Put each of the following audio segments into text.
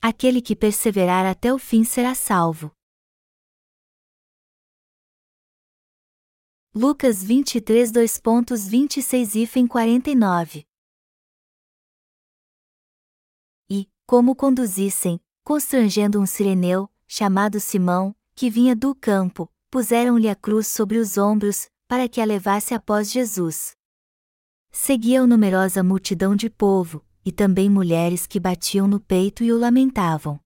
aquele que perseverar até o fim será salvo. Lucas 23 2.26 e 49 E, como conduzissem, constrangendo um sireneu, chamado Simão, que vinha do campo, puseram-lhe a cruz sobre os ombros, para que a levasse após Jesus. Seguia-o numerosa multidão de povo, e também mulheres que batiam no peito e o lamentavam.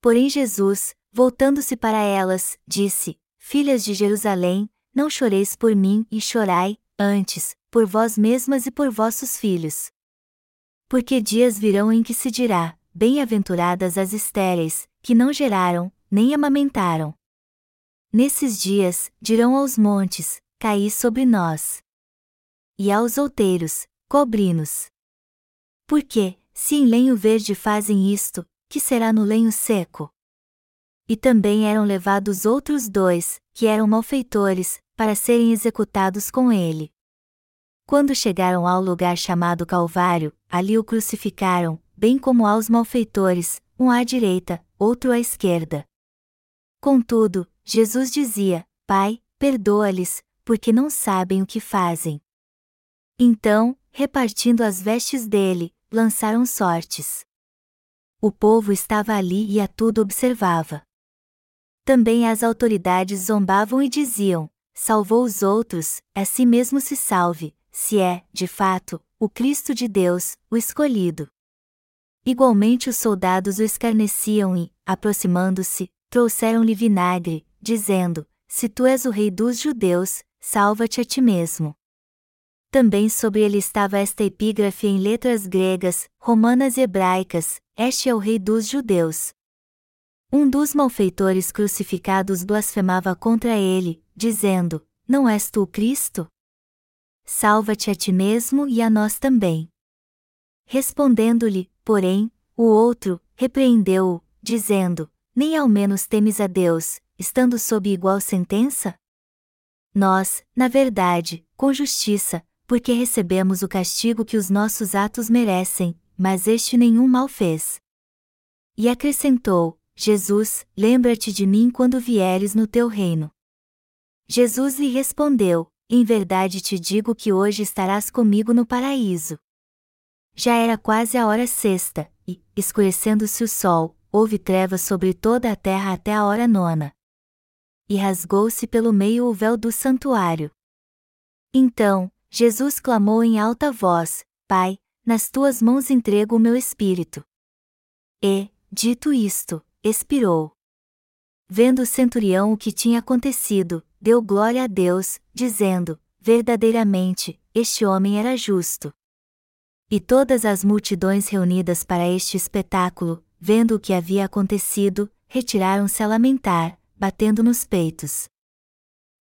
Porém Jesus, voltando-se para elas, disse: Filhas de Jerusalém, não choreis por mim e chorai, antes, por vós mesmas e por vossos filhos. Porque dias virão em que se dirá: Bem-aventuradas as estéreis, que não geraram, nem amamentaram. Nesses dias, dirão aos montes: Caí sobre nós. E aos outeiros: Cobre-nos. Porque, se em lenho verde fazem isto, que será no lenho seco? E também eram levados outros dois, que eram malfeitores, para serem executados com ele. Quando chegaram ao lugar chamado Calvário, ali o crucificaram, bem como aos malfeitores, um à direita, outro à esquerda. Contudo, Jesus dizia: Pai, perdoa-lhes, porque não sabem o que fazem. Então, repartindo as vestes dele, lançaram sortes. O povo estava ali e a tudo observava. Também as autoridades zombavam e diziam: salvou os outros, a si mesmo se salve, se é, de fato, o Cristo de Deus, o escolhido. Igualmente os soldados o escarneciam e, aproximando-se, trouxeram-lhe vinagre, dizendo: Se tu és o rei dos judeus, salva-te a ti mesmo. Também sobre ele estava esta epígrafe em letras gregas, romanas e hebraicas: Este é o rei dos judeus. Um dos malfeitores crucificados blasfemava contra ele, dizendo: Não és tu o Cristo? Salva-te a ti mesmo e a nós também. Respondendo-lhe, porém, o outro, repreendeu-o, dizendo: Nem ao menos temes a Deus, estando sob igual sentença? Nós, na verdade, com justiça, porque recebemos o castigo que os nossos atos merecem, mas este nenhum mal fez. E acrescentou: Jesus, lembra-te de mim quando vieres no teu reino. Jesus lhe respondeu: Em verdade te digo que hoje estarás comigo no paraíso. Já era quase a hora sexta, e, escurecendo-se o sol, houve trevas sobre toda a terra até a hora nona. E rasgou-se pelo meio o véu do santuário. Então, Jesus clamou em alta voz: Pai, nas tuas mãos entrego o meu espírito. E, dito isto, expirou. Vendo o centurião o que tinha acontecido, deu glória a Deus, dizendo: Verdadeiramente, este homem era justo. E todas as multidões reunidas para este espetáculo, vendo o que havia acontecido, retiraram-se a lamentar, batendo nos peitos.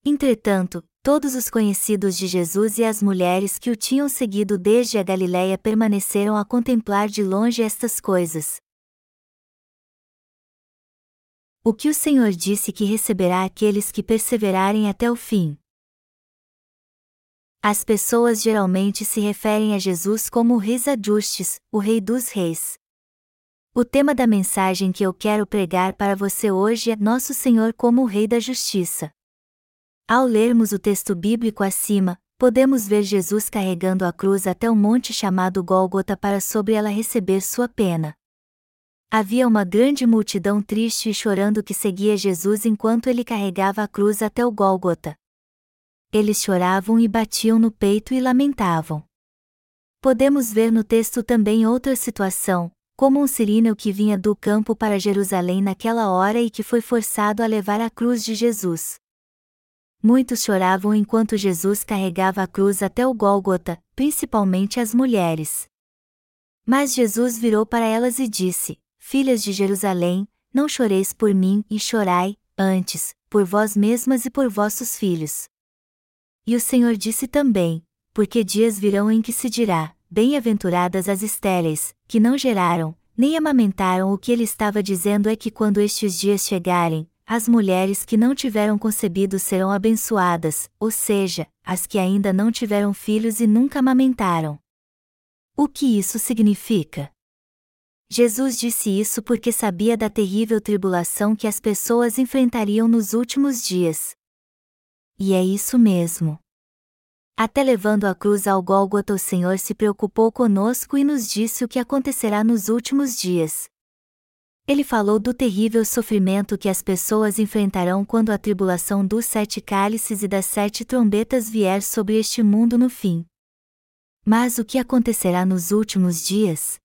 Entretanto, todos os conhecidos de Jesus e as mulheres que o tinham seguido desde a Galiléia permaneceram a contemplar de longe estas coisas, o que o Senhor disse que receberá aqueles que perseverarem até o fim. As pessoas geralmente se referem a Jesus como o Rei Ajustes, o Rei dos Reis. O tema da mensagem que eu quero pregar para você hoje é Nosso Senhor como o Rei da Justiça. Ao lermos o texto bíblico acima, podemos ver Jesus carregando a cruz até o monte chamado Gólgota para sobre ela receber sua pena. Havia uma grande multidão triste e chorando que seguia Jesus enquanto ele carregava a cruz até o Gólgota. Eles choravam e batiam no peito e lamentavam. Podemos ver no texto também outra situação, como um sirineu que vinha do campo para Jerusalém naquela hora e que foi forçado a levar a cruz de Jesus. Muitos choravam enquanto Jesus carregava a cruz até o Gólgota, principalmente as mulheres. Mas Jesus virou para elas e disse: Filhas de Jerusalém, não choreis por mim e chorai, antes, por vós mesmas e por vossos filhos. E o Senhor disse também: Porque dias virão em que se dirá: Bem-aventuradas as estéreis, que não geraram, nem amamentaram. O que ele estava dizendo é que quando estes dias chegarem, as mulheres que não tiveram concebido serão abençoadas, ou seja, as que ainda não tiveram filhos e nunca amamentaram. O que isso significa? Jesus disse isso porque sabia da terrível tribulação que as pessoas enfrentariam nos últimos dias. E é isso mesmo. Até levando a cruz ao Gólgota, o Senhor se preocupou conosco e nos disse o que acontecerá nos últimos dias. Ele falou do terrível sofrimento que as pessoas enfrentarão quando a tribulação dos sete cálices e das sete trombetas vier sobre este mundo no fim. Mas o que acontecerá nos últimos dias?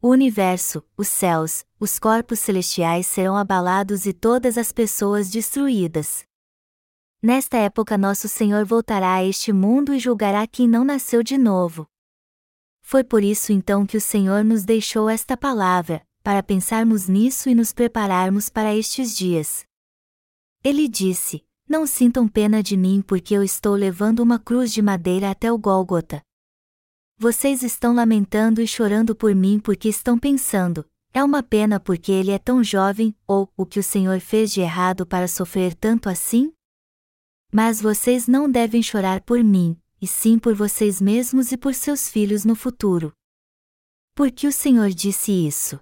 O universo, os céus, os corpos celestiais serão abalados e todas as pessoas destruídas. Nesta época, nosso Senhor voltará a este mundo e julgará quem não nasceu de novo. Foi por isso então que o Senhor nos deixou esta palavra, para pensarmos nisso e nos prepararmos para estes dias. Ele disse: Não sintam pena de mim porque eu estou levando uma cruz de madeira até o Gólgota. Vocês estão lamentando e chorando por mim porque estão pensando: é uma pena porque ele é tão jovem, ou o que o Senhor fez de errado para sofrer tanto assim? Mas vocês não devem chorar por mim, e sim por vocês mesmos e por seus filhos no futuro. Por que o Senhor disse isso?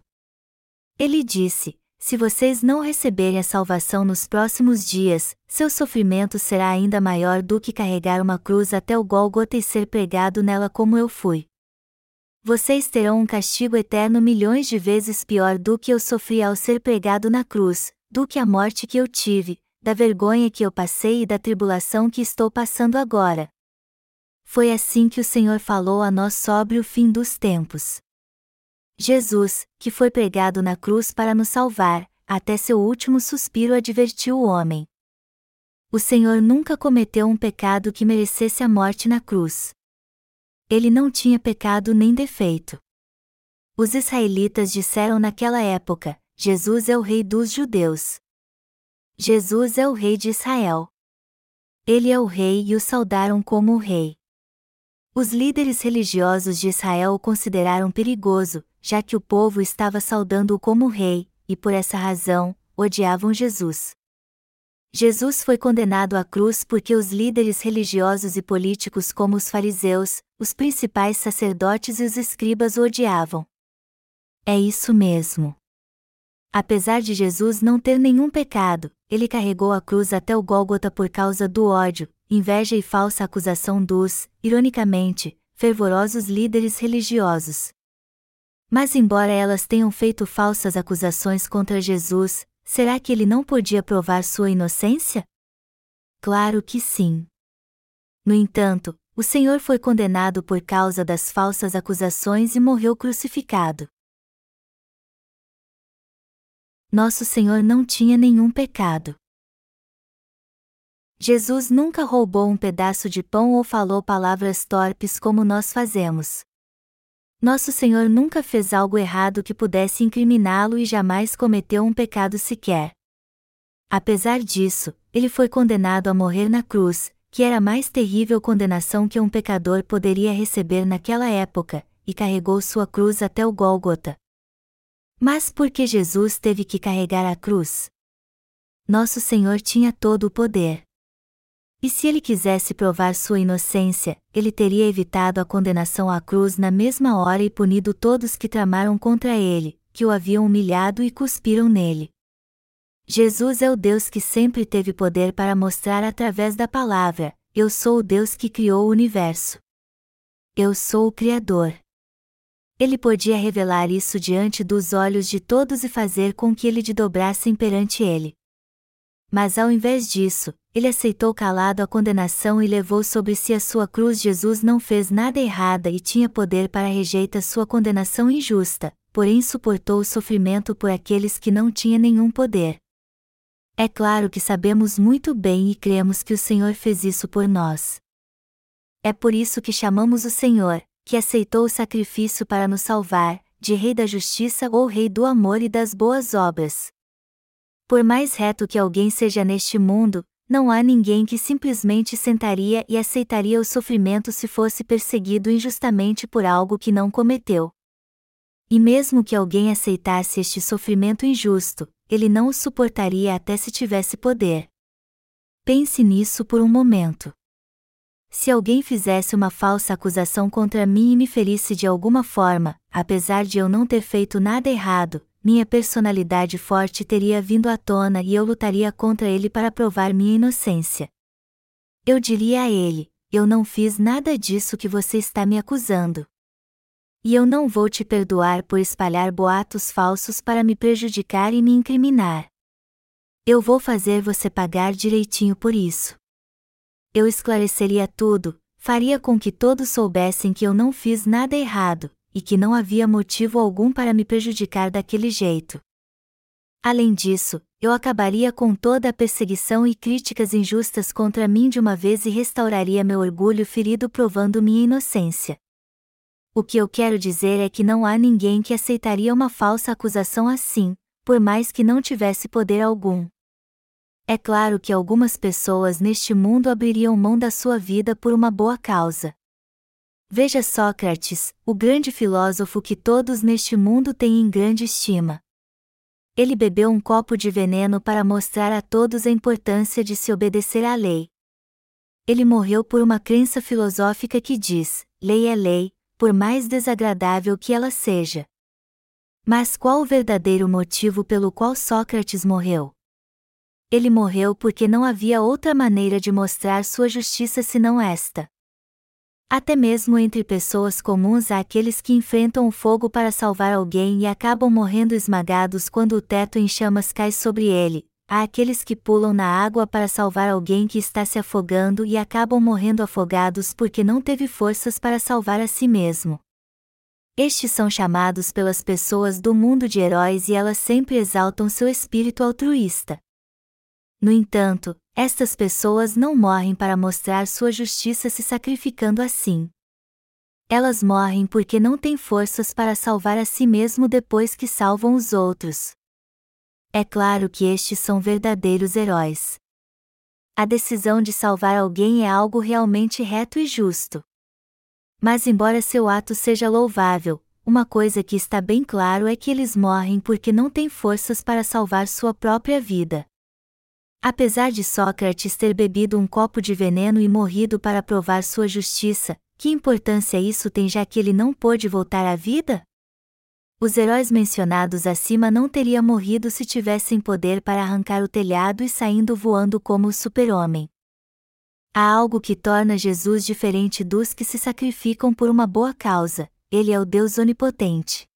Ele disse: Se vocês não receberem a salvação nos próximos dias, seu sofrimento será ainda maior do que carregar uma cruz até o Gólgota e ser pregado nela como eu fui. Vocês terão um castigo eterno milhões de vezes pior do que eu sofri ao ser pregado na cruz, do que a morte que eu tive, da vergonha que eu passei e da tribulação que estou passando agora. Foi assim que o Senhor falou a nós sobre o fim dos tempos. Jesus, que foi pregado na cruz para nos salvar, até seu último suspiro advertiu o homem. O Senhor nunca cometeu um pecado que merecesse a morte na cruz. Ele não tinha pecado nem defeito. Os israelitas disseram naquela época: Jesus é o Rei dos Judeus. Jesus é o Rei de Israel. Ele é o Rei e o saudaram como o Rei. Os líderes religiosos de Israel o consideraram perigoso, já que o povo estava saudando-o como rei, e por essa razão, odiavam Jesus. Jesus foi condenado à cruz porque os líderes religiosos e políticos como os fariseus, os principais sacerdotes e os escribas o odiavam. É isso mesmo. Apesar de Jesus não ter nenhum pecado, ele carregou a cruz até o Gólgota por causa do ódio, inveja e falsa acusação dos, ironicamente, fervorosos líderes religiosos. Mas, embora elas tenham feito falsas acusações contra Jesus, será que ele não podia provar sua inocência? Claro que sim. No entanto, o Senhor foi condenado por causa das falsas acusações e morreu crucificado. Nosso Senhor não tinha nenhum pecado. Jesus nunca roubou um pedaço de pão ou falou palavras torpes como nós fazemos. Nosso Senhor nunca fez algo errado que pudesse incriminá-lo e jamais cometeu um pecado sequer. Apesar disso, ele foi condenado a morrer na cruz, que era a mais terrível condenação que um pecador poderia receber naquela época, e carregou sua cruz até o Gólgota. Mas por que Jesus teve que carregar a cruz? Nosso Senhor tinha todo o poder. E se ele quisesse provar sua inocência, ele teria evitado a condenação à cruz na mesma hora e punido todos que tramaram contra ele, que o haviam humilhado e cuspiram nele. Jesus é o Deus que sempre teve poder para mostrar através da palavra: Eu sou o Deus que criou o universo. Eu sou o Criador. Ele podia revelar isso diante dos olhos de todos e fazer com que ele de dobrassem perante ele. Mas ao invés disso, ele aceitou calado a condenação e levou sobre si a sua cruz. Jesus não fez nada errada e tinha poder para rejeitar sua condenação injusta, porém suportou o sofrimento por aqueles que não tinham nenhum poder. É claro que sabemos muito bem e cremos que o Senhor fez isso por nós. É por isso que chamamos o Senhor, que aceitou o sacrifício para nos salvar, de Rei da Justiça ou Rei do Amor e das Boas Obras. Por mais reto que alguém seja neste mundo, não há ninguém que simplesmente sentaria e aceitaria o sofrimento se fosse perseguido injustamente por algo que não cometeu. E mesmo que alguém aceitasse este sofrimento injusto, ele não o suportaria até se tivesse poder. Pense nisso por um momento. Se alguém fizesse uma falsa acusação contra mim e me ferisse de alguma forma, apesar de eu não ter feito nada errado, minha personalidade forte teria vindo à tona e eu lutaria contra ele para provar minha inocência. Eu diria a ele: Eu não fiz nada disso que você está me acusando. E eu não vou te perdoar por espalhar boatos falsos para me prejudicar e me incriminar. Eu vou fazer você pagar direitinho por isso eu esclareceria tudo, faria com que todos soubessem que eu não fiz nada errado, e que não havia motivo algum para me prejudicar daquele jeito. Além disso, eu acabaria com toda a perseguição e críticas injustas contra mim de uma vez e restauraria meu orgulho ferido provando minha inocência. O que eu quero dizer é que não há ninguém que aceitaria uma falsa acusação assim, por mais que não tivesse poder algum. É claro que algumas pessoas neste mundo abririam mão da sua vida por uma boa causa. Veja Sócrates, o grande filósofo que todos neste mundo têm em grande estima. Ele bebeu um copo de veneno para mostrar a todos a importância de se obedecer à lei. Ele morreu por uma crença filosófica que diz: lei é lei, por mais desagradável que ela seja. Mas qual o verdadeiro motivo pelo qual Sócrates morreu? Ele morreu porque não havia outra maneira de mostrar sua justiça senão esta. Até mesmo entre pessoas comuns há aqueles que enfrentam o fogo para salvar alguém e acabam morrendo esmagados quando o teto em chamas cai sobre ele. Há aqueles que pulam na água para salvar alguém que está se afogando e acabam morrendo afogados porque não teve forças para salvar a si mesmo. Estes são chamados pelas pessoas do mundo de heróis e elas sempre exaltam seu espírito altruísta. No entanto, estas pessoas não morrem para mostrar sua justiça se sacrificando assim. Elas morrem porque não têm forças para salvar a si mesmo depois que salvam os outros. É claro que estes são verdadeiros heróis. A decisão de salvar alguém é algo realmente reto e justo. Mas, embora seu ato seja louvável, uma coisa que está bem claro é que eles morrem porque não têm forças para salvar sua própria vida. Apesar de Sócrates ter bebido um copo de veneno e morrido para provar sua justiça, que importância isso tem já que ele não pôde voltar à vida? Os heróis mencionados acima não teriam morrido se tivessem poder para arrancar o telhado e saindo voando como o super-homem. Há algo que torna Jesus diferente dos que se sacrificam por uma boa causa, ele é o Deus onipotente.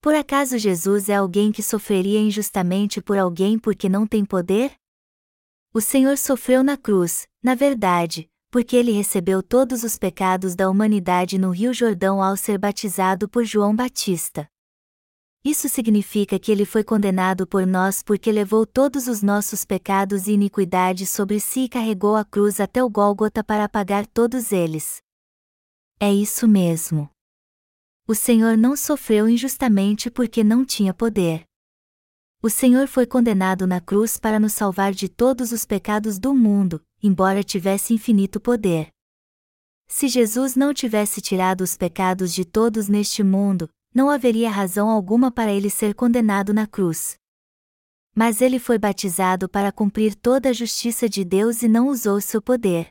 Por acaso Jesus é alguém que sofreria injustamente por alguém porque não tem poder? O Senhor sofreu na cruz, na verdade, porque ele recebeu todos os pecados da humanidade no Rio Jordão ao ser batizado por João Batista. Isso significa que ele foi condenado por nós porque levou todos os nossos pecados e iniquidades sobre si e carregou a cruz até o Gólgota para apagar todos eles. É isso mesmo. O Senhor não sofreu injustamente porque não tinha poder. O Senhor foi condenado na cruz para nos salvar de todos os pecados do mundo, embora tivesse infinito poder. Se Jesus não tivesse tirado os pecados de todos neste mundo, não haveria razão alguma para ele ser condenado na cruz. Mas ele foi batizado para cumprir toda a justiça de Deus e não usou seu poder.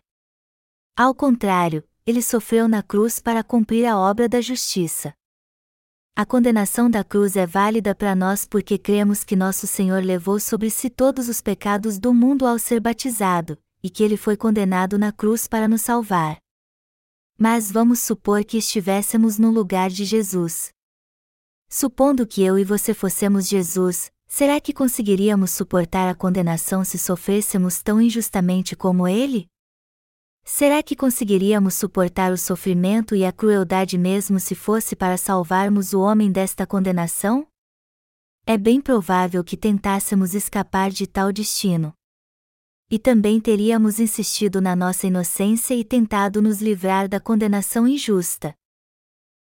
Ao contrário, ele sofreu na cruz para cumprir a obra da justiça. A condenação da cruz é válida para nós porque cremos que nosso Senhor levou sobre si todos os pecados do mundo ao ser batizado, e que ele foi condenado na cruz para nos salvar. Mas vamos supor que estivéssemos no lugar de Jesus. Supondo que eu e você fossemos Jesus, será que conseguiríamos suportar a condenação se sofrêssemos tão injustamente como ele? Será que conseguiríamos suportar o sofrimento e a crueldade mesmo se fosse para salvarmos o homem desta condenação? É bem provável que tentássemos escapar de tal destino. E também teríamos insistido na nossa inocência e tentado nos livrar da condenação injusta.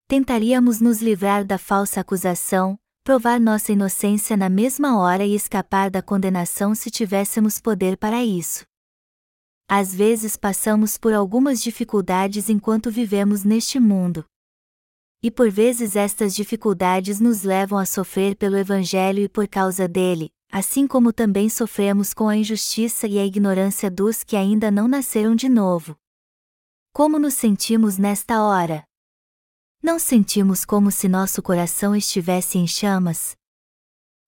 Tentaríamos nos livrar da falsa acusação, provar nossa inocência na mesma hora e escapar da condenação se tivéssemos poder para isso. Às vezes passamos por algumas dificuldades enquanto vivemos neste mundo. E por vezes estas dificuldades nos levam a sofrer pelo Evangelho e por causa dele, assim como também sofremos com a injustiça e a ignorância dos que ainda não nasceram de novo. Como nos sentimos nesta hora? Não sentimos como se nosso coração estivesse em chamas?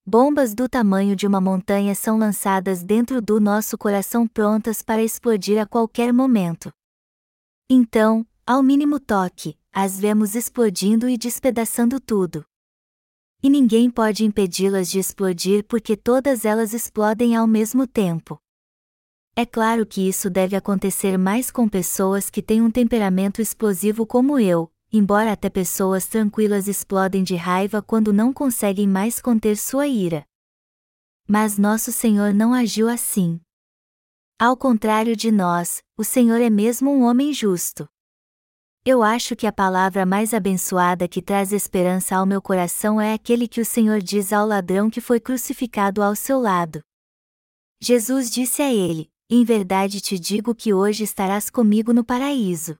Bombas do tamanho de uma montanha são lançadas dentro do nosso coração prontas para explodir a qualquer momento. Então, ao mínimo toque, as vemos explodindo e despedaçando tudo. E ninguém pode impedi-las de explodir porque todas elas explodem ao mesmo tempo. É claro que isso deve acontecer mais com pessoas que têm um temperamento explosivo como eu, embora até pessoas tranquilas explodem de raiva quando não conseguem mais conter sua ira. Mas nosso Senhor não agiu assim. Ao contrário de nós, o Senhor é mesmo um homem justo. Eu acho que a palavra mais abençoada que traz esperança ao meu coração é aquele que o Senhor diz ao ladrão que foi crucificado ao seu lado. Jesus disse a ele: Em verdade te digo que hoje estarás comigo no paraíso.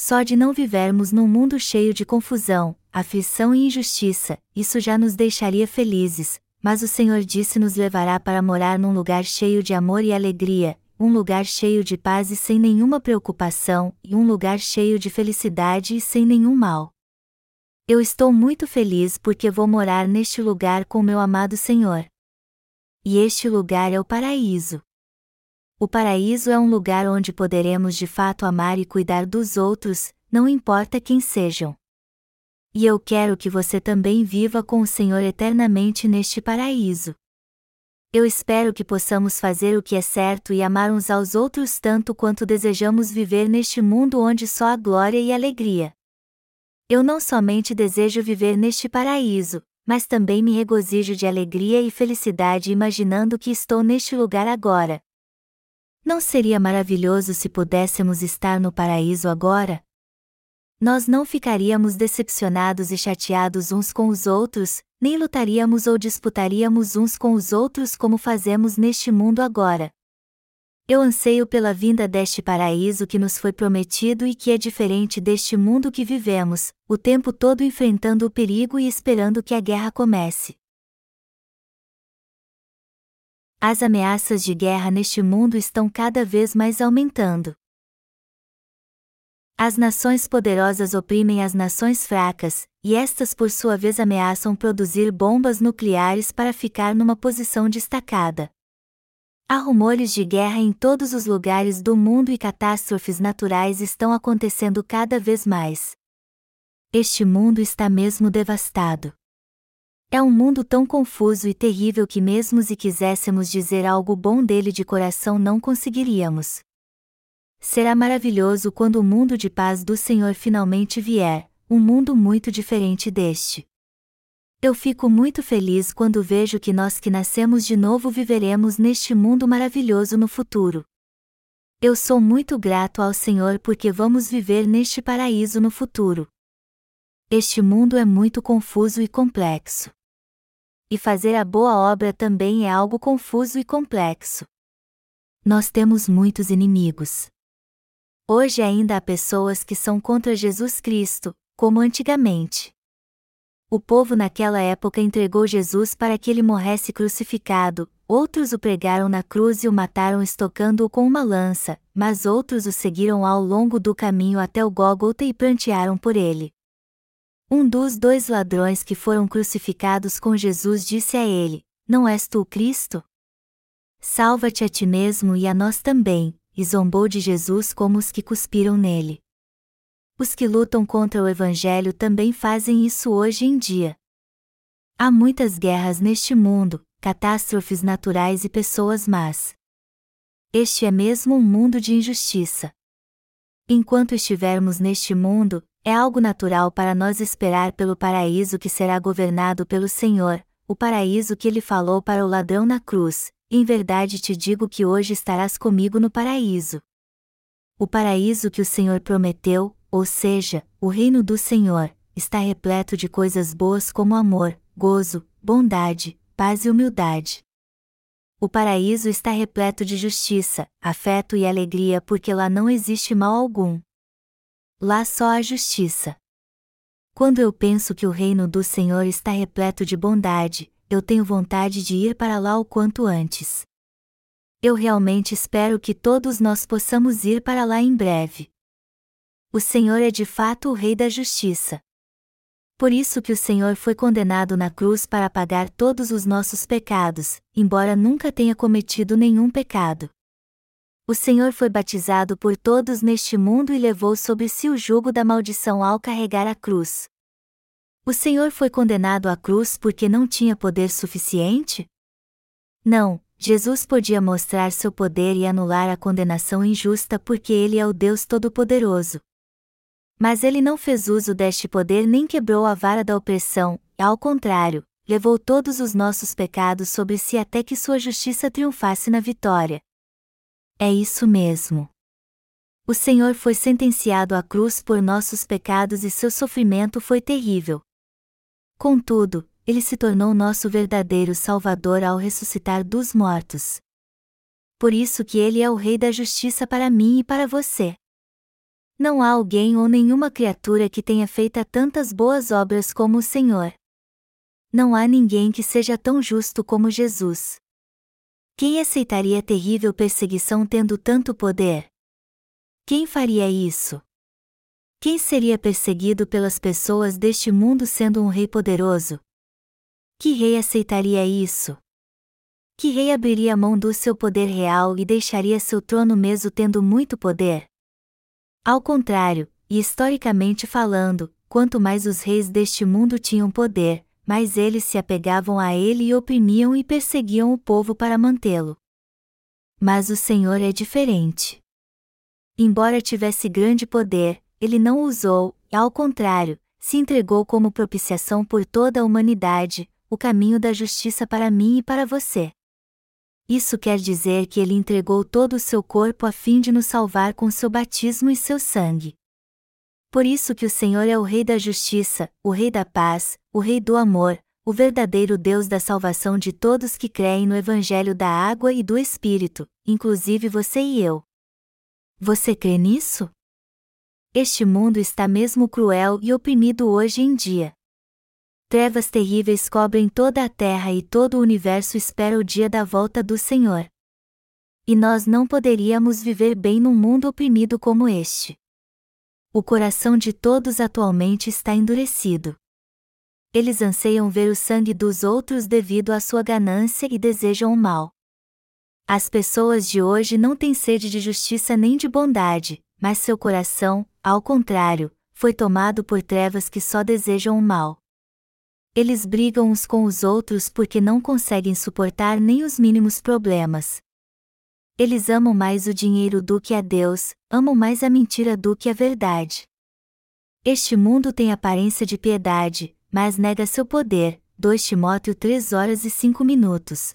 Só de não vivermos num mundo cheio de confusão, aflição e injustiça, isso já nos deixaria felizes, mas o Senhor disse nos levará para morar num lugar cheio de amor e alegria, um lugar cheio de paz e sem nenhuma preocupação, e um lugar cheio de felicidade e sem nenhum mal. Eu estou muito feliz porque vou morar neste lugar com meu amado Senhor. E este lugar é o paraíso. O paraíso é um lugar onde poderemos de fato amar e cuidar dos outros, não importa quem sejam. E eu quero que você também viva com o Senhor eternamente neste paraíso. Eu espero que possamos fazer o que é certo e amar uns aos outros tanto quanto desejamos viver neste mundo onde só há glória e alegria. Eu não somente desejo viver neste paraíso, mas também me regozijo de alegria e felicidade imaginando que estou neste lugar agora, não seria maravilhoso se pudéssemos estar no paraíso agora? Nós não ficaríamos decepcionados e chateados uns com os outros, nem lutaríamos ou disputaríamos uns com os outros como fazemos neste mundo agora. Eu anseio pela vinda deste paraíso que nos foi prometido e que é diferente deste mundo que vivemos, o tempo todo enfrentando o perigo e esperando que a guerra comece. As ameaças de guerra neste mundo estão cada vez mais aumentando. As nações poderosas oprimem as nações fracas, e estas por sua vez ameaçam produzir bombas nucleares para ficar numa posição destacada. Há rumores de guerra em todos os lugares do mundo e catástrofes naturais estão acontecendo cada vez mais. Este mundo está mesmo devastado. É um mundo tão confuso e terrível que, mesmo se quiséssemos dizer algo bom dele de coração, não conseguiríamos. Será maravilhoso quando o mundo de paz do Senhor finalmente vier, um mundo muito diferente deste. Eu fico muito feliz quando vejo que nós que nascemos de novo viveremos neste mundo maravilhoso no futuro. Eu sou muito grato ao Senhor porque vamos viver neste paraíso no futuro. Este mundo é muito confuso e complexo e fazer a boa obra também é algo confuso e complexo. Nós temos muitos inimigos. Hoje ainda há pessoas que são contra Jesus Cristo, como antigamente. O povo naquela época entregou Jesus para que ele morresse crucificado, outros o pregaram na cruz e o mataram estocando-o com uma lança, mas outros o seguiram ao longo do caminho até o Gólgota e prantearam por ele. Um dos dois ladrões que foram crucificados com Jesus disse a ele: Não és tu o Cristo? Salva-te a ti mesmo e a nós também, e zombou de Jesus como os que cuspiram nele. Os que lutam contra o Evangelho também fazem isso hoje em dia. Há muitas guerras neste mundo, catástrofes naturais e pessoas más. Este é mesmo um mundo de injustiça. Enquanto estivermos neste mundo, é algo natural para nós esperar pelo paraíso que será governado pelo Senhor, o paraíso que ele falou para o ladrão na cruz. Em verdade te digo que hoje estarás comigo no paraíso. O paraíso que o Senhor prometeu, ou seja, o reino do Senhor, está repleto de coisas boas como amor, gozo, bondade, paz e humildade. O paraíso está repleto de justiça, afeto e alegria porque lá não existe mal algum. Lá só há justiça. Quando eu penso que o reino do Senhor está repleto de bondade, eu tenho vontade de ir para lá o quanto antes. Eu realmente espero que todos nós possamos ir para lá em breve. O Senhor é de fato o Rei da Justiça. Por isso que o Senhor foi condenado na cruz para pagar todos os nossos pecados, embora nunca tenha cometido nenhum pecado. O Senhor foi batizado por todos neste mundo e levou sobre si o jugo da maldição ao carregar a cruz. O Senhor foi condenado à cruz porque não tinha poder suficiente? Não, Jesus podia mostrar seu poder e anular a condenação injusta porque ele é o Deus Todo-Poderoso. Mas ele não fez uso deste poder nem quebrou a vara da opressão, ao contrário, levou todos os nossos pecados sobre si até que sua justiça triunfasse na vitória. É isso mesmo. O Senhor foi sentenciado à cruz por nossos pecados e seu sofrimento foi terrível. Contudo, ele se tornou nosso verdadeiro Salvador ao ressuscitar dos mortos. Por isso que ele é o Rei da Justiça para mim e para você. Não há alguém ou nenhuma criatura que tenha feito tantas boas obras como o Senhor. Não há ninguém que seja tão justo como Jesus. Quem aceitaria terrível perseguição tendo tanto poder? Quem faria isso? Quem seria perseguido pelas pessoas deste mundo sendo um rei poderoso? Que rei aceitaria isso? Que rei abriria mão do seu poder real e deixaria seu trono mesmo tendo muito poder? Ao contrário, e historicamente falando, quanto mais os reis deste mundo tinham poder, mais eles se apegavam a ele e oprimiam e perseguiam o povo para mantê-lo. Mas o Senhor é diferente. Embora tivesse grande poder, ele não o usou, ao contrário, se entregou como propiciação por toda a humanidade, o caminho da justiça para mim e para você. Isso quer dizer que ele entregou todo o seu corpo a fim de nos salvar com seu batismo e seu sangue. Por isso que o Senhor é o Rei da justiça, o Rei da paz, o Rei do amor, o verdadeiro Deus da salvação de todos que creem no Evangelho da água e do Espírito, inclusive você e eu. Você crê nisso? Este mundo está mesmo cruel e oprimido hoje em dia. Trevas terríveis cobrem toda a terra e todo o universo espera o dia da volta do Senhor. E nós não poderíamos viver bem num mundo oprimido como este. O coração de todos atualmente está endurecido. Eles anseiam ver o sangue dos outros devido à sua ganância e desejam o mal. As pessoas de hoje não têm sede de justiça nem de bondade, mas seu coração, ao contrário, foi tomado por trevas que só desejam o mal. Eles brigam uns com os outros porque não conseguem suportar nem os mínimos problemas. Eles amam mais o dinheiro do que a Deus, amam mais a mentira do que a verdade. Este mundo tem aparência de piedade, mas nega seu poder. 2 Timóteo 3 horas e 5 minutos.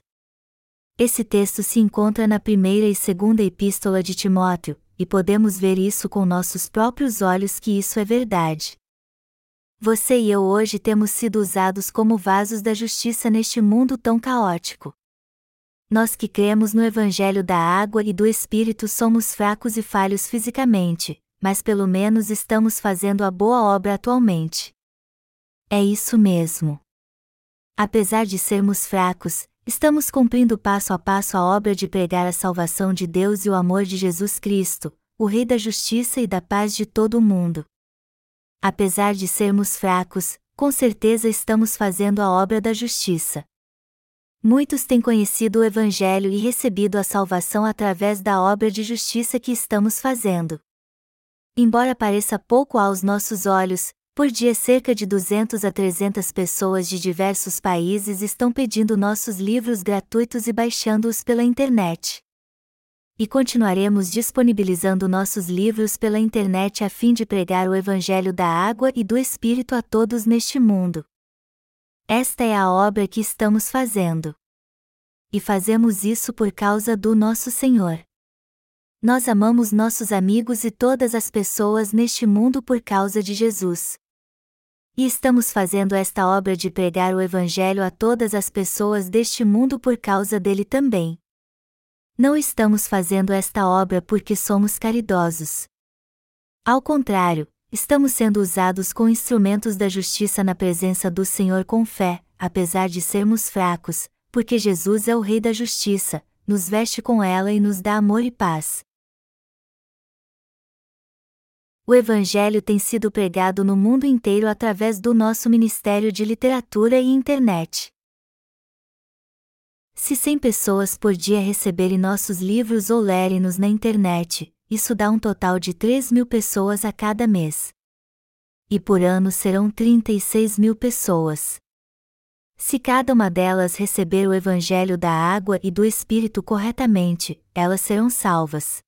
Esse texto se encontra na primeira e segunda epístola de Timóteo, e podemos ver isso com nossos próprios olhos que isso é verdade. Você e eu hoje temos sido usados como vasos da justiça neste mundo tão caótico. Nós que cremos no Evangelho da água e do Espírito somos fracos e falhos fisicamente, mas pelo menos estamos fazendo a boa obra atualmente. É isso mesmo. Apesar de sermos fracos, estamos cumprindo passo a passo a obra de pregar a salvação de Deus e o amor de Jesus Cristo, o Rei da justiça e da paz de todo o mundo apesar de sermos fracos, com certeza estamos fazendo a obra da justiça. Muitos têm conhecido o Evangelho e recebido a salvação através da obra de justiça que estamos fazendo. Embora pareça pouco aos nossos olhos, por dia cerca de 200 a 300 pessoas de diversos países estão pedindo nossos livros gratuitos e baixando-os pela internet e continuaremos disponibilizando nossos livros pela internet a fim de pregar o Evangelho da água e do Espírito a todos neste mundo. Esta é a obra que estamos fazendo. E fazemos isso por causa do nosso Senhor. Nós amamos nossos amigos e todas as pessoas neste mundo por causa de Jesus. E estamos fazendo esta obra de pregar o Evangelho a todas as pessoas deste mundo por causa dele também. Não estamos fazendo esta obra porque somos caridosos. Ao contrário, estamos sendo usados com instrumentos da justiça na presença do Senhor com fé, apesar de sermos fracos, porque Jesus é o Rei da justiça, nos veste com ela e nos dá amor e paz. O Evangelho tem sido pregado no mundo inteiro através do nosso Ministério de Literatura e Internet. Se 100 pessoas por dia receberem nossos livros ou lerem-nos na internet, isso dá um total de 3 mil pessoas a cada mês. E por ano serão 36 mil pessoas. Se cada uma delas receber o Evangelho da água e do Espírito corretamente, elas serão salvas.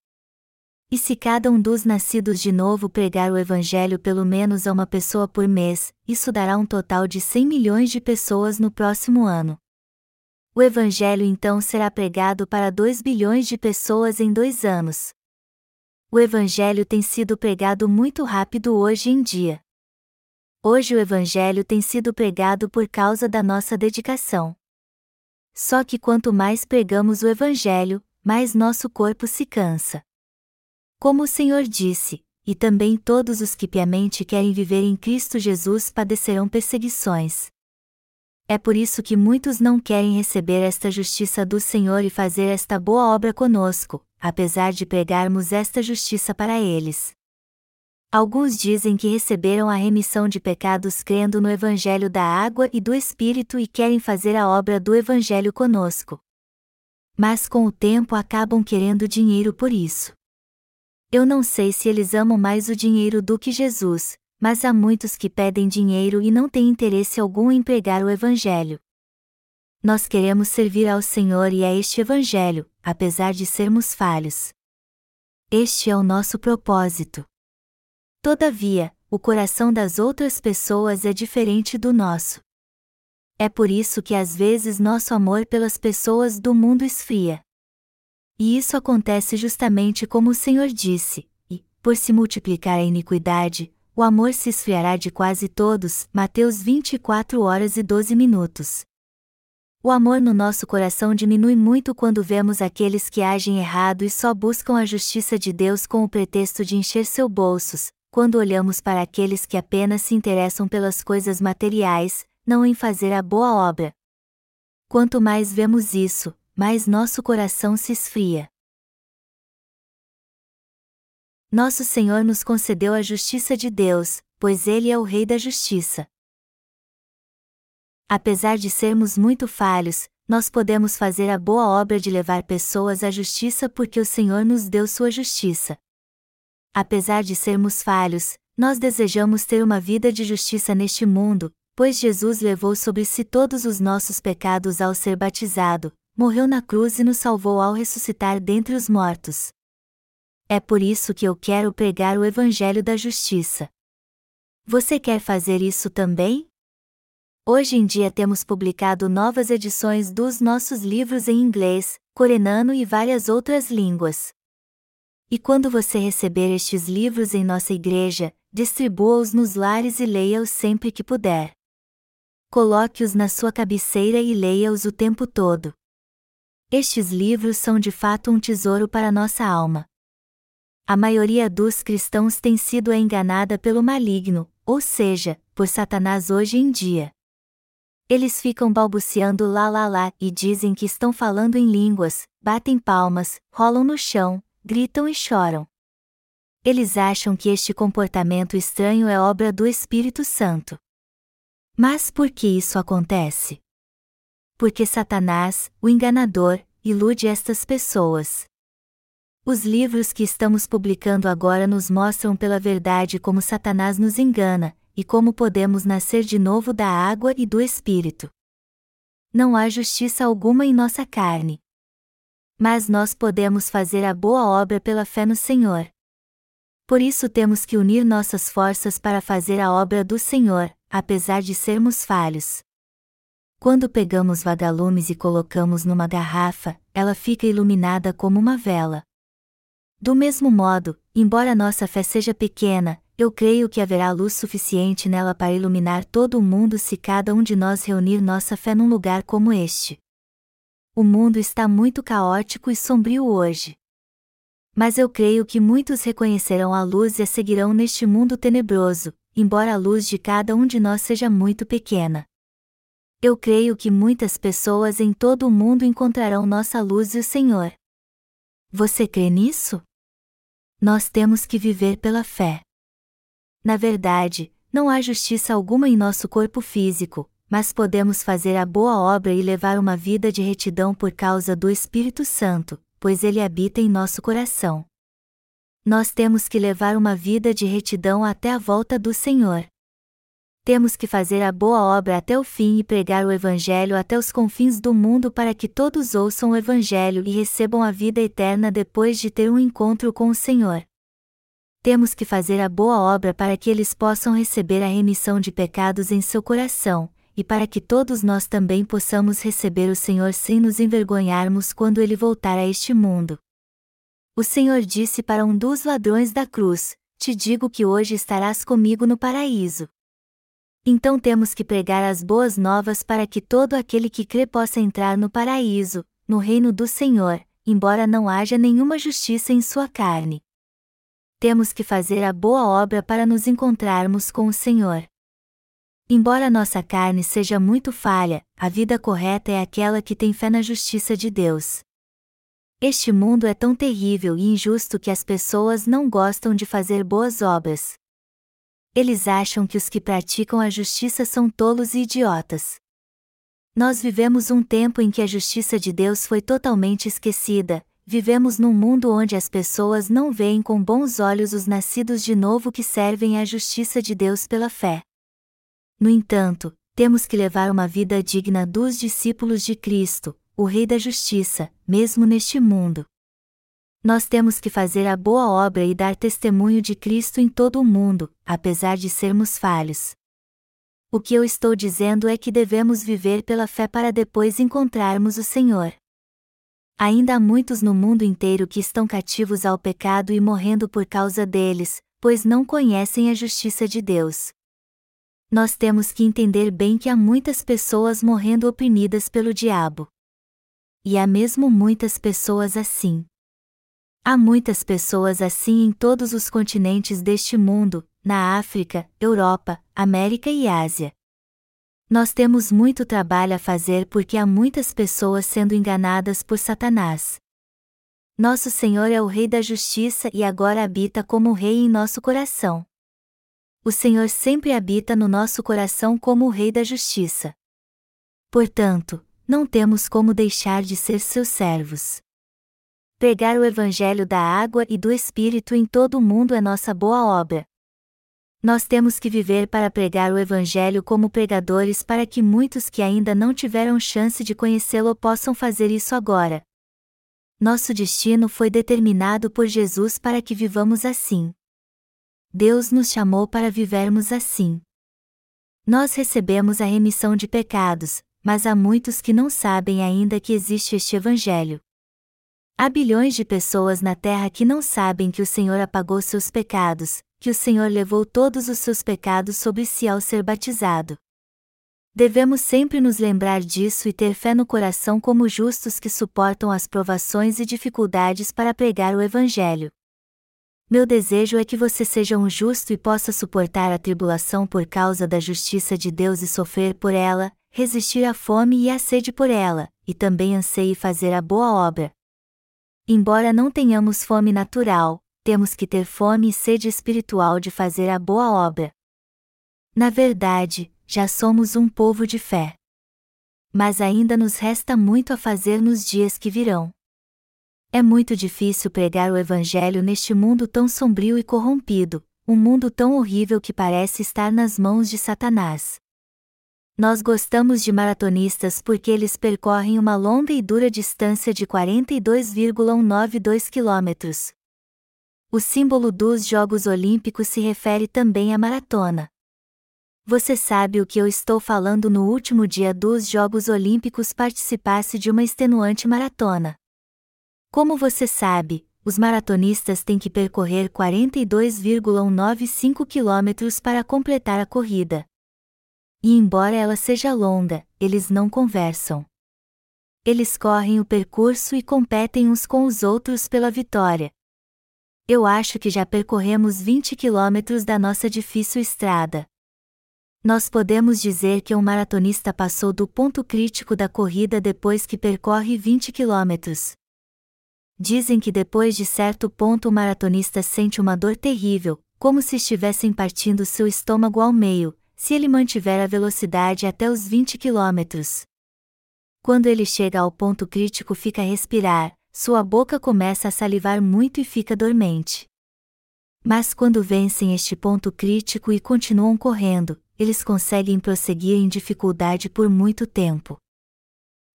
E se cada um dos nascidos de novo pregar o Evangelho pelo menos a uma pessoa por mês, isso dará um total de 100 milhões de pessoas no próximo ano. O Evangelho então será pregado para 2 bilhões de pessoas em dois anos. O Evangelho tem sido pregado muito rápido hoje em dia. Hoje o Evangelho tem sido pregado por causa da nossa dedicação. Só que quanto mais pregamos o Evangelho, mais nosso corpo se cansa. Como o Senhor disse, e também todos os que piamente querem viver em Cristo Jesus padecerão perseguições. É por isso que muitos não querem receber esta justiça do Senhor e fazer esta boa obra conosco, apesar de pregarmos esta justiça para eles. Alguns dizem que receberam a remissão de pecados crendo no Evangelho da água e do Espírito e querem fazer a obra do Evangelho conosco. Mas com o tempo acabam querendo dinheiro por isso. Eu não sei se eles amam mais o dinheiro do que Jesus, mas há muitos que pedem dinheiro e não têm interesse algum em pregar o Evangelho. Nós queremos servir ao Senhor e a este Evangelho, apesar de sermos falhos. Este é o nosso propósito. Todavia, o coração das outras pessoas é diferente do nosso. É por isso que às vezes nosso amor pelas pessoas do mundo esfria. E isso acontece justamente como o Senhor disse: e, por se multiplicar a iniquidade, o amor se esfriará de quase todos. Mateus 24 horas e 12 minutos. O amor no nosso coração diminui muito quando vemos aqueles que agem errado e só buscam a justiça de Deus com o pretexto de encher seus bolsos, quando olhamos para aqueles que apenas se interessam pelas coisas materiais, não em fazer a boa obra. Quanto mais vemos isso, mais nosso coração se esfria. Nosso Senhor nos concedeu a justiça de Deus, pois Ele é o Rei da Justiça. Apesar de sermos muito falhos, nós podemos fazer a boa obra de levar pessoas à justiça porque o Senhor nos deu sua justiça. Apesar de sermos falhos, nós desejamos ter uma vida de justiça neste mundo, pois Jesus levou sobre si todos os nossos pecados ao ser batizado, morreu na cruz e nos salvou ao ressuscitar dentre os mortos. É por isso que eu quero pregar o Evangelho da Justiça. Você quer fazer isso também? Hoje em dia temos publicado novas edições dos nossos livros em inglês, coreano e várias outras línguas. E quando você receber estes livros em nossa igreja, distribua-os nos lares e leia-os sempre que puder. Coloque-os na sua cabeceira e leia-os o tempo todo. Estes livros são de fato um tesouro para nossa alma. A maioria dos cristãos tem sido enganada pelo maligno, ou seja, por Satanás hoje em dia. Eles ficam balbuciando lá lá lá e dizem que estão falando em línguas, batem palmas, rolam no chão, gritam e choram. Eles acham que este comportamento estranho é obra do Espírito Santo. Mas por que isso acontece? Porque Satanás, o enganador, ilude estas pessoas. Os livros que estamos publicando agora nos mostram pela verdade como Satanás nos engana, e como podemos nascer de novo da água e do Espírito. Não há justiça alguma em nossa carne. Mas nós podemos fazer a boa obra pela fé no Senhor. Por isso temos que unir nossas forças para fazer a obra do Senhor, apesar de sermos falhos. Quando pegamos vagalumes e colocamos numa garrafa, ela fica iluminada como uma vela. Do mesmo modo, embora nossa fé seja pequena, eu creio que haverá luz suficiente nela para iluminar todo o mundo se cada um de nós reunir nossa fé num lugar como este. O mundo está muito caótico e sombrio hoje. Mas eu creio que muitos reconhecerão a luz e a seguirão neste mundo tenebroso, embora a luz de cada um de nós seja muito pequena. Eu creio que muitas pessoas em todo o mundo encontrarão nossa luz e o Senhor. Você crê nisso? Nós temos que viver pela fé. Na verdade, não há justiça alguma em nosso corpo físico, mas podemos fazer a boa obra e levar uma vida de retidão por causa do Espírito Santo, pois ele habita em nosso coração. Nós temos que levar uma vida de retidão até a volta do Senhor. Temos que fazer a boa obra até o fim e pregar o Evangelho até os confins do mundo para que todos ouçam o Evangelho e recebam a vida eterna depois de ter um encontro com o Senhor. Temos que fazer a boa obra para que eles possam receber a remissão de pecados em seu coração, e para que todos nós também possamos receber o Senhor sem nos envergonharmos quando ele voltar a este mundo. O Senhor disse para um dos ladrões da cruz: Te digo que hoje estarás comigo no paraíso. Então temos que pregar as boas novas para que todo aquele que crê possa entrar no paraíso, no reino do Senhor, embora não haja nenhuma justiça em sua carne. Temos que fazer a boa obra para nos encontrarmos com o Senhor. Embora nossa carne seja muito falha, a vida correta é aquela que tem fé na justiça de Deus. Este mundo é tão terrível e injusto que as pessoas não gostam de fazer boas obras. Eles acham que os que praticam a justiça são tolos e idiotas. Nós vivemos um tempo em que a justiça de Deus foi totalmente esquecida, vivemos num mundo onde as pessoas não veem com bons olhos os nascidos de novo que servem à justiça de Deus pela fé. No entanto, temos que levar uma vida digna dos discípulos de Cristo, o Rei da Justiça, mesmo neste mundo. Nós temos que fazer a boa obra e dar testemunho de Cristo em todo o mundo, apesar de sermos falhos. O que eu estou dizendo é que devemos viver pela fé para depois encontrarmos o Senhor. Ainda há muitos no mundo inteiro que estão cativos ao pecado e morrendo por causa deles, pois não conhecem a justiça de Deus nós temos que entender bem que há muitas pessoas morrendo oprimidas pelo diabo. E há mesmo muitas pessoas assim. Há muitas pessoas assim em todos os continentes deste mundo, na África, Europa, América e Ásia. Nós temos muito trabalho a fazer porque há muitas pessoas sendo enganadas por Satanás. Nosso Senhor é o Rei da Justiça e agora habita como Rei em nosso coração o Senhor sempre habita no nosso coração como o Rei da Justiça. Portanto, não temos como deixar de ser seus servos. Pregar o Evangelho da água e do Espírito em todo o mundo é nossa boa obra. Nós temos que viver para pregar o Evangelho como pregadores para que muitos que ainda não tiveram chance de conhecê-lo possam fazer isso agora. Nosso destino foi determinado por Jesus para que vivamos assim. Deus nos chamou para vivermos assim. Nós recebemos a remissão de pecados, mas há muitos que não sabem ainda que existe este Evangelho. Há bilhões de pessoas na Terra que não sabem que o Senhor apagou seus pecados, que o Senhor levou todos os seus pecados sobre si ao ser batizado. Devemos sempre nos lembrar disso e ter fé no coração como justos que suportam as provações e dificuldades para pregar o Evangelho. Meu desejo é que você seja um justo e possa suportar a tribulação por causa da justiça de Deus e sofrer por ela, resistir à fome e à sede por ela, e também anseie fazer a boa obra. Embora não tenhamos fome natural, temos que ter fome e sede espiritual de fazer a boa obra. Na verdade, já somos um povo de fé. Mas ainda nos resta muito a fazer nos dias que virão. É muito difícil pregar o Evangelho neste mundo tão sombrio e corrompido, um mundo tão horrível que parece estar nas mãos de Satanás. Nós gostamos de maratonistas porque eles percorrem uma longa e dura distância de 42,192 quilômetros. O símbolo dos Jogos Olímpicos se refere também à maratona. Você sabe o que eu estou falando no último dia dos Jogos Olímpicos participasse de uma extenuante maratona. Como você sabe, os maratonistas têm que percorrer 42,195 km para completar a corrida. E embora ela seja longa, eles não conversam. Eles correm o percurso e competem uns com os outros pela vitória. Eu acho que já percorremos 20 quilômetros da nossa difícil estrada. Nós podemos dizer que um maratonista passou do ponto crítico da corrida depois que percorre 20 quilômetros. Dizem que depois de certo ponto o maratonista sente uma dor terrível, como se estivessem partindo seu estômago ao meio, se ele mantiver a velocidade até os 20 quilômetros. Quando ele chega ao ponto crítico, fica a respirar, sua boca começa a salivar muito e fica dormente. Mas quando vencem este ponto crítico e continuam correndo, eles conseguem prosseguir em dificuldade por muito tempo.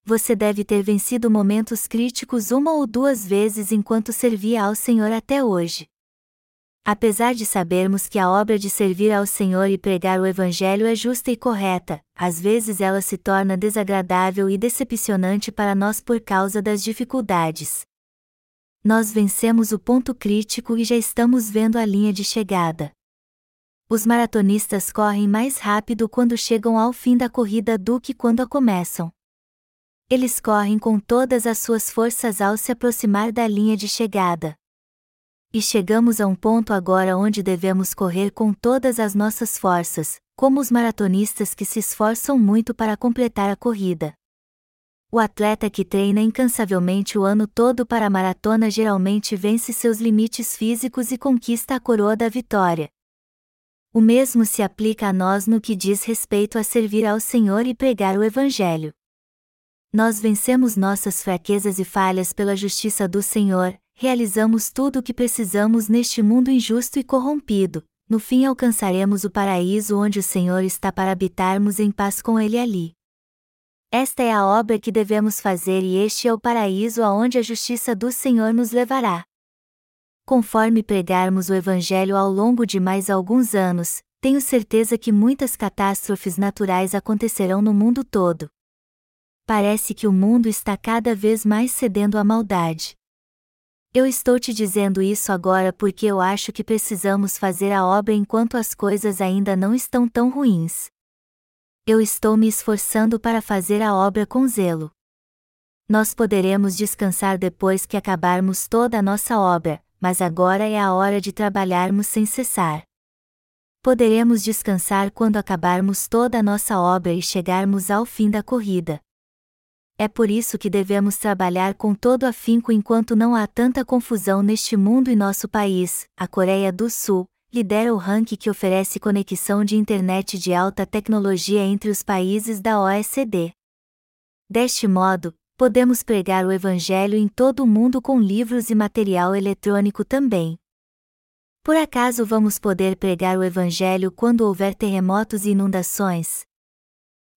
Você deve ter vencido momentos críticos uma ou duas vezes enquanto servia ao Senhor até hoje. Apesar de sabermos que a obra de servir ao Senhor e pregar o Evangelho é justa e correta, às vezes ela se torna desagradável e decepcionante para nós por causa das dificuldades. Nós vencemos o ponto crítico e já estamos vendo a linha de chegada. Os maratonistas correm mais rápido quando chegam ao fim da corrida do que quando a começam. Eles correm com todas as suas forças ao se aproximar da linha de chegada. E chegamos a um ponto agora onde devemos correr com todas as nossas forças, como os maratonistas que se esforçam muito para completar a corrida. O atleta que treina incansavelmente o ano todo para a maratona geralmente vence seus limites físicos e conquista a coroa da vitória. O mesmo se aplica a nós no que diz respeito a servir ao Senhor e pregar o Evangelho. Nós vencemos nossas fraquezas e falhas pela justiça do Senhor, realizamos tudo o que precisamos neste mundo injusto e corrompido, no fim alcançaremos o paraíso onde o Senhor está para habitarmos em paz com Ele ali. Esta é a obra que devemos fazer e este é o paraíso aonde a justiça do Senhor nos levará. Conforme pregarmos o Evangelho ao longo de mais alguns anos, tenho certeza que muitas catástrofes naturais acontecerão no mundo todo. Parece que o mundo está cada vez mais cedendo à maldade. Eu estou te dizendo isso agora porque eu acho que precisamos fazer a obra enquanto as coisas ainda não estão tão ruins. Eu estou me esforçando para fazer a obra com zelo. Nós poderemos descansar depois que acabarmos toda a nossa obra, mas agora é a hora de trabalharmos sem cessar. Poderemos descansar quando acabarmos toda a nossa obra e chegarmos ao fim da corrida é por isso que devemos trabalhar com todo afinco enquanto não há tanta confusão neste mundo e nosso país, a Coreia do Sul, lidera o ranking que oferece conexão de internet de alta tecnologia entre os países da OECD. Deste modo, podemos pregar o Evangelho em todo o mundo com livros e material eletrônico também. Por acaso vamos poder pregar o Evangelho quando houver terremotos e inundações?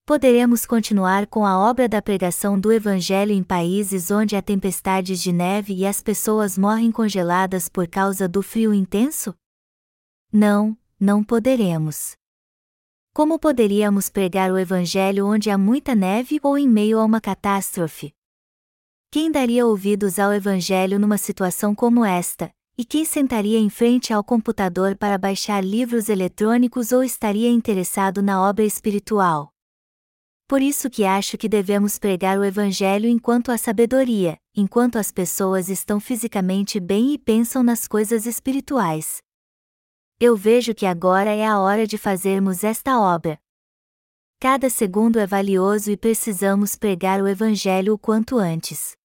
Poderemos continuar com a obra da pregação do Evangelho em países onde há tempestades de neve e as pessoas morrem congeladas por causa do frio intenso? Não, não poderemos. Como poderíamos pregar o Evangelho onde há muita neve ou em meio a uma catástrofe? Quem daria ouvidos ao Evangelho numa situação como esta, e quem sentaria em frente ao computador para baixar livros eletrônicos ou estaria interessado na obra espiritual? Por isso que acho que devemos pregar o Evangelho enquanto há sabedoria, enquanto as pessoas estão fisicamente bem e pensam nas coisas espirituais. Eu vejo que agora é a hora de fazermos esta obra. Cada segundo é valioso e precisamos pregar o Evangelho o quanto antes.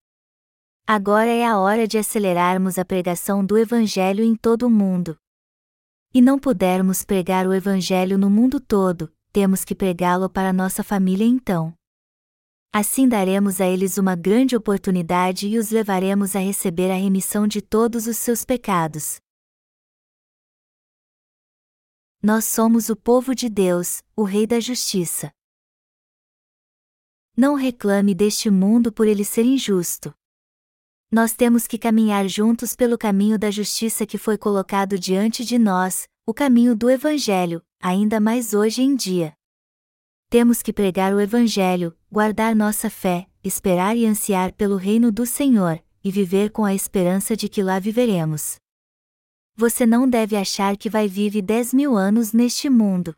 Agora é a hora de acelerarmos a pregação do Evangelho em todo o mundo. E não pudermos pregar o Evangelho no mundo todo, temos que pregá-lo para nossa família então. Assim daremos a eles uma grande oportunidade e os levaremos a receber a remissão de todos os seus pecados. Nós somos o povo de Deus, o Rei da Justiça. Não reclame deste mundo por ele ser injusto. Nós temos que caminhar juntos pelo caminho da justiça que foi colocado diante de nós, o caminho do Evangelho, ainda mais hoje em dia. Temos que pregar o Evangelho, guardar nossa fé, esperar e ansiar pelo reino do Senhor, e viver com a esperança de que lá viveremos. Você não deve achar que vai viver dez mil anos neste mundo.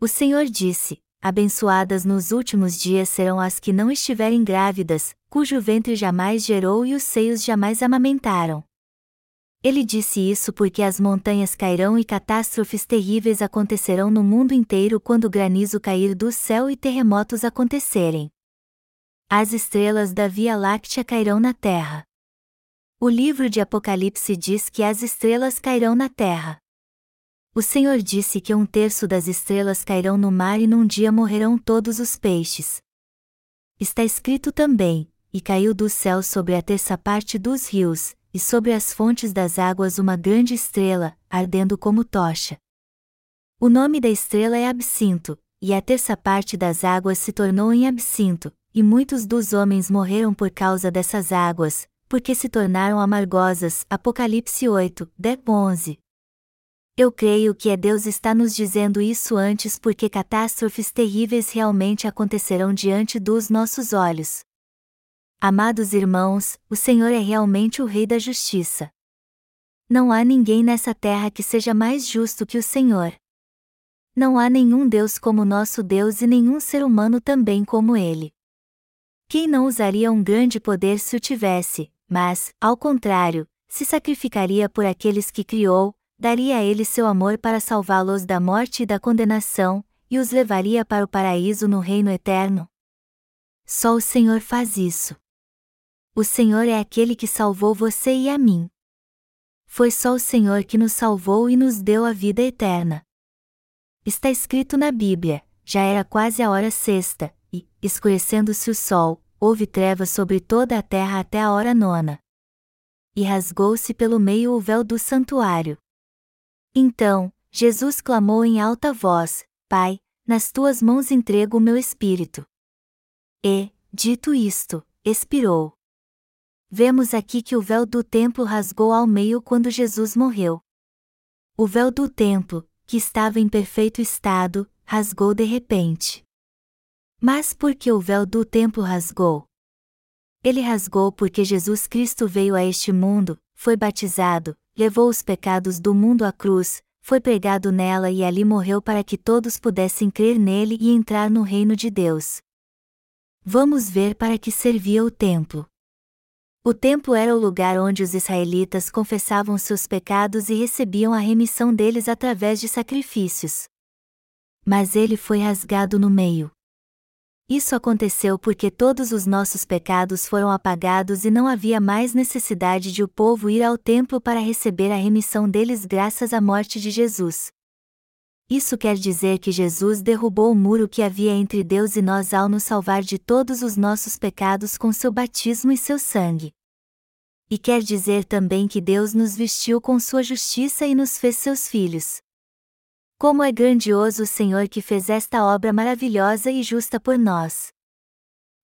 O Senhor disse: Abençoadas nos últimos dias serão as que não estiverem grávidas, cujo ventre jamais gerou e os seios jamais amamentaram. Ele disse isso porque as montanhas cairão e catástrofes terríveis acontecerão no mundo inteiro quando granizo cair do céu e terremotos acontecerem. As estrelas da Via Láctea cairão na terra. O livro de Apocalipse diz que as estrelas cairão na terra. O Senhor disse que um terço das estrelas cairão no mar e num dia morrerão todos os peixes. Está escrito também: E caiu do céu sobre a terça parte dos rios, e sobre as fontes das águas uma grande estrela, ardendo como tocha. O nome da estrela é Absinto, e a terça parte das águas se tornou em Absinto, e muitos dos homens morreram por causa dessas águas, porque se tornaram amargosas. Apocalipse 8, 10, 11. Eu creio que é Deus está nos dizendo isso antes porque catástrofes terríveis realmente acontecerão diante dos nossos olhos. Amados irmãos, o Senhor é realmente o Rei da Justiça. Não há ninguém nessa terra que seja mais justo que o Senhor. Não há nenhum Deus como nosso Deus e nenhum ser humano também como ele. Quem não usaria um grande poder se o tivesse, mas, ao contrário, se sacrificaria por aqueles que criou, daria a eles seu amor para salvá-los da morte e da condenação, e os levaria para o paraíso no reino eterno? Só o Senhor faz isso. O Senhor é aquele que salvou você e a mim. Foi só o Senhor que nos salvou e nos deu a vida eterna. Está escrito na Bíblia: já era quase a hora sexta, e, escurecendo-se o sol, houve trevas sobre toda a terra até a hora nona. E rasgou-se pelo meio o véu do santuário. Então, Jesus clamou em alta voz: Pai, nas tuas mãos entrego o meu espírito. E, dito isto, expirou. Vemos aqui que o véu do templo rasgou ao meio quando Jesus morreu. O véu do templo, que estava em perfeito estado, rasgou de repente. Mas por que o véu do templo rasgou? Ele rasgou porque Jesus Cristo veio a este mundo, foi batizado, levou os pecados do mundo à cruz, foi pregado nela e ali morreu para que todos pudessem crer nele e entrar no reino de Deus. Vamos ver para que servia o templo. O templo era o lugar onde os israelitas confessavam seus pecados e recebiam a remissão deles através de sacrifícios. Mas ele foi rasgado no meio. Isso aconteceu porque todos os nossos pecados foram apagados e não havia mais necessidade de o povo ir ao templo para receber a remissão deles graças à morte de Jesus. Isso quer dizer que Jesus derrubou o muro que havia entre Deus e nós ao nos salvar de todos os nossos pecados com seu batismo e seu sangue. E quer dizer também que Deus nos vestiu com sua justiça e nos fez seus filhos. Como é grandioso o Senhor que fez esta obra maravilhosa e justa por nós.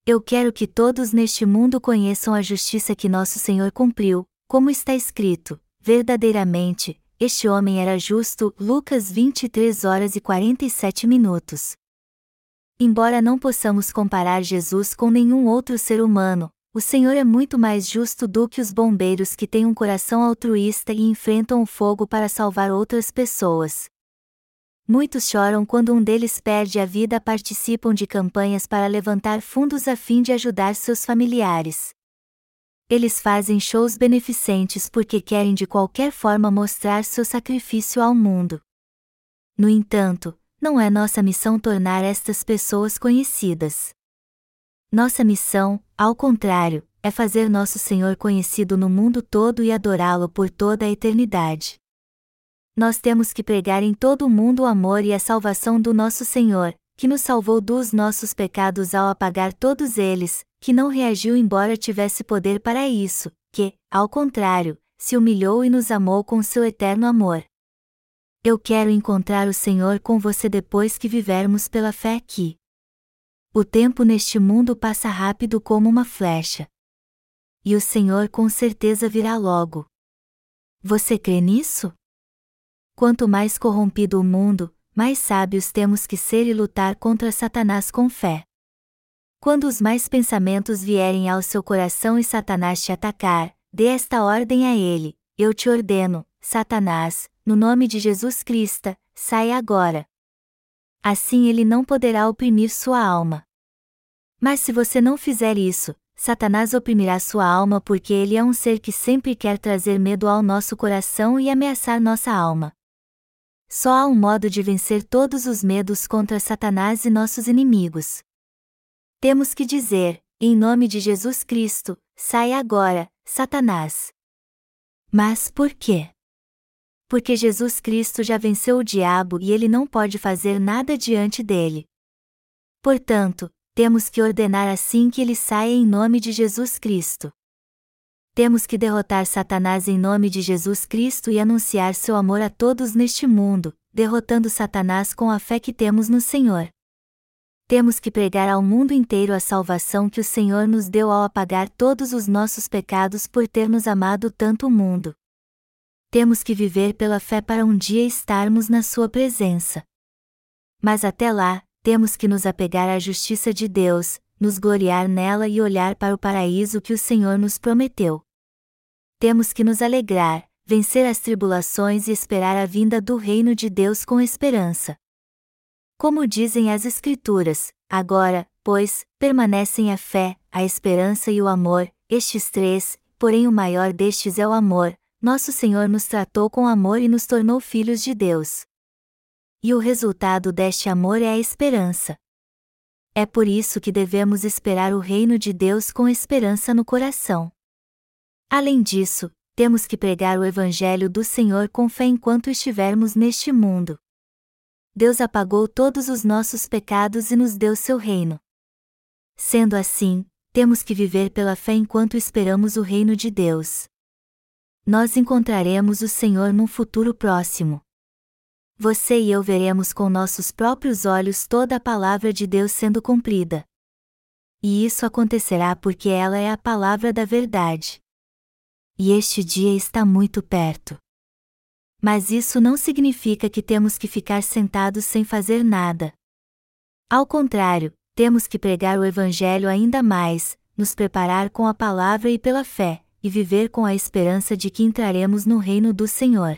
Eu quero que todos neste mundo conheçam a justiça que nosso Senhor cumpriu, como está escrito: verdadeiramente, este homem era justo. Lucas 23 horas e 47 minutos. Embora não possamos comparar Jesus com nenhum outro ser humano, o Senhor é muito mais justo do que os bombeiros que têm um coração altruísta e enfrentam o fogo para salvar outras pessoas. Muitos choram quando um deles perde a vida participam de campanhas para levantar fundos a fim de ajudar seus familiares. Eles fazem shows beneficentes porque querem de qualquer forma mostrar seu sacrifício ao mundo. No entanto, não é nossa missão tornar estas pessoas conhecidas. Nossa missão, ao contrário, é fazer nosso Senhor conhecido no mundo todo e adorá-lo por toda a eternidade nós temos que pregar em todo o mundo o amor e a salvação do nosso Senhor, que nos salvou dos nossos pecados ao apagar todos eles, que não reagiu embora tivesse poder para isso, que, ao contrário, se humilhou e nos amou com seu eterno amor. Eu quero encontrar o Senhor com você depois que vivermos pela fé aqui. O tempo neste mundo passa rápido como uma flecha. E o Senhor com certeza virá logo. Você crê nisso? Quanto mais corrompido o mundo, mais sábios temos que ser e lutar contra Satanás com fé. Quando os mais pensamentos vierem ao seu coração e Satanás te atacar, dê esta ordem a ele: Eu te ordeno, Satanás, no nome de Jesus Cristo, saia agora. Assim ele não poderá oprimir sua alma. Mas se você não fizer isso, Satanás oprimirá sua alma porque ele é um ser que sempre quer trazer medo ao nosso coração e ameaçar nossa alma. Só há um modo de vencer todos os medos contra Satanás e nossos inimigos. Temos que dizer, em nome de Jesus Cristo, saia agora, Satanás. Mas por quê? porque Jesus Cristo já venceu o diabo e ele não pode fazer nada diante dele. Portanto, temos que ordenar assim que ele saia em nome de Jesus Cristo. Temos que derrotar Satanás em nome de Jesus Cristo e anunciar seu amor a todos neste mundo, derrotando Satanás com a fé que temos no Senhor. Temos que pregar ao mundo inteiro a salvação que o Senhor nos deu ao apagar todos os nossos pecados por ter nos amado tanto o mundo. Temos que viver pela fé para um dia estarmos na Sua presença. Mas até lá, temos que nos apegar à justiça de Deus, nos gloriar nela e olhar para o paraíso que o Senhor nos prometeu. Temos que nos alegrar, vencer as tribulações e esperar a vinda do reino de Deus com esperança. Como dizem as Escrituras, agora, pois, permanecem a fé, a esperança e o amor, estes três, porém o maior destes é o amor, nosso Senhor nos tratou com amor e nos tornou filhos de Deus. E o resultado deste amor é a esperança. É por isso que devemos esperar o reino de Deus com esperança no coração. Além disso, temos que pregar o Evangelho do Senhor com fé enquanto estivermos neste mundo. Deus apagou todos os nossos pecados e nos deu seu reino. Sendo assim, temos que viver pela fé enquanto esperamos o reino de Deus. Nós encontraremos o Senhor num futuro próximo. Você e eu veremos com nossos próprios olhos toda a palavra de Deus sendo cumprida. E isso acontecerá porque ela é a palavra da verdade e este dia está muito perto. Mas isso não significa que temos que ficar sentados sem fazer nada. Ao contrário, temos que pregar o Evangelho ainda mais, nos preparar com a palavra e pela fé, e viver com a esperança de que entraremos no reino do Senhor.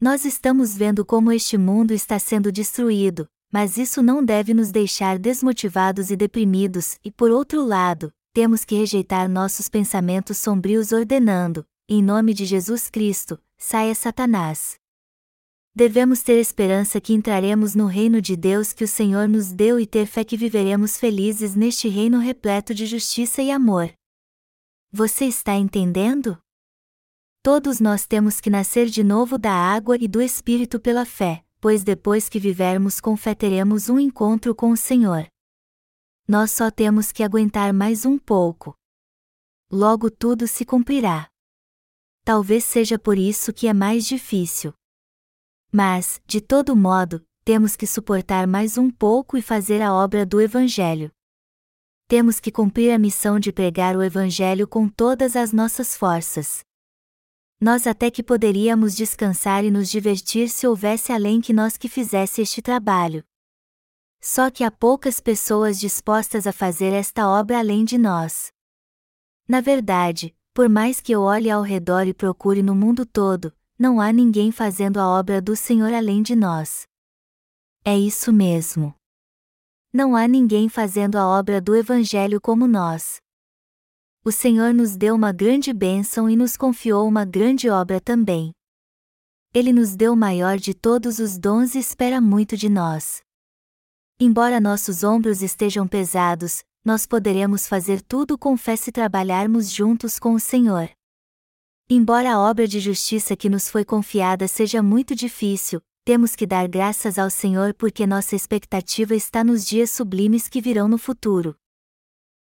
Nós estamos vendo como este mundo está sendo destruído, mas isso não deve nos deixar desmotivados e deprimidos, e por outro lado, temos que rejeitar nossos pensamentos sombrios ordenando, em nome de Jesus Cristo, saia Satanás. Devemos ter esperança que entraremos no reino de Deus que o Senhor nos deu e ter fé que viveremos felizes neste reino repleto de justiça e amor. Você está entendendo? Todos nós temos que nascer de novo da água e do Espírito pela fé, pois depois que vivermos com fé teremos um encontro com o Senhor nós só temos que aguentar mais um pouco. Logo tudo se cumprirá. Talvez seja por isso que é mais difícil. Mas, de todo modo, temos que suportar mais um pouco e fazer a obra do Evangelho. Temos que cumprir a missão de pregar o Evangelho com todas as nossas forças. Nós até que poderíamos descansar e nos divertir se houvesse além que nós que fizesse este trabalho. Só que há poucas pessoas dispostas a fazer esta obra além de nós. Na verdade, por mais que eu olhe ao redor e procure no mundo todo, não há ninguém fazendo a obra do Senhor além de nós. É isso mesmo. Não há ninguém fazendo a obra do Evangelho como nós. O Senhor nos deu uma grande bênção e nos confiou uma grande obra também. Ele nos deu o maior de todos os dons e espera muito de nós. Embora nossos ombros estejam pesados, nós poderemos fazer tudo com fé se trabalharmos juntos com o Senhor. Embora a obra de justiça que nos foi confiada seja muito difícil, temos que dar graças ao Senhor porque nossa expectativa está nos dias sublimes que virão no futuro.